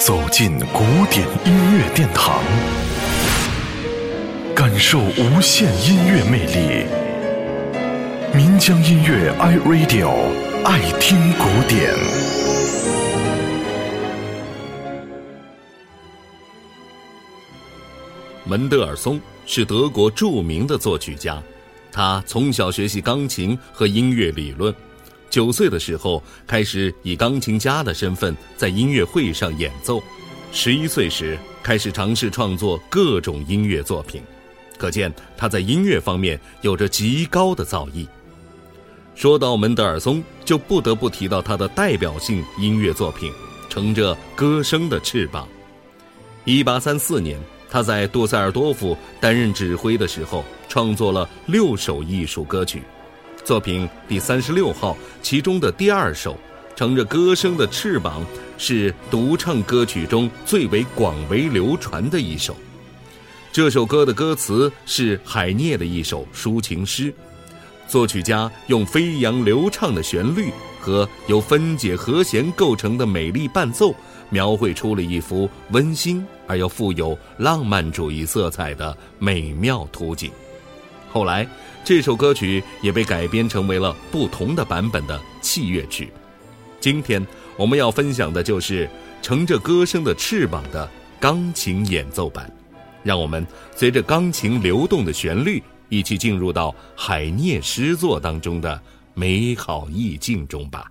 走进古典音乐殿堂，感受无限音乐魅力。民江音乐 iRadio 爱听古典。门德尔松是德国著名的作曲家，他从小学习钢琴和音乐理论。九岁的时候，开始以钢琴家的身份在音乐会上演奏；十一岁时，开始尝试创作各种音乐作品。可见他在音乐方面有着极高的造诣。说到门德尔松，就不得不提到他的代表性音乐作品《乘着歌声的翅膀》。一八三四年，他在杜塞尔多夫担任指挥的时候，创作了六首艺术歌曲。作品第三十六号，其中的第二首《乘着歌声的翅膀》是独唱歌曲中最为广为流传的一首。这首歌的歌词是海涅的一首抒情诗，作曲家用飞扬流畅的旋律和由分解和弦构成的美丽伴奏，描绘出了一幅温馨而又富有浪漫主义色彩的美妙图景。后来，这首歌曲也被改编成为了不同的版本的器乐曲。今天我们要分享的就是乘着歌声的翅膀的钢琴演奏版。让我们随着钢琴流动的旋律，一起进入到海涅诗作当中的美好意境中吧。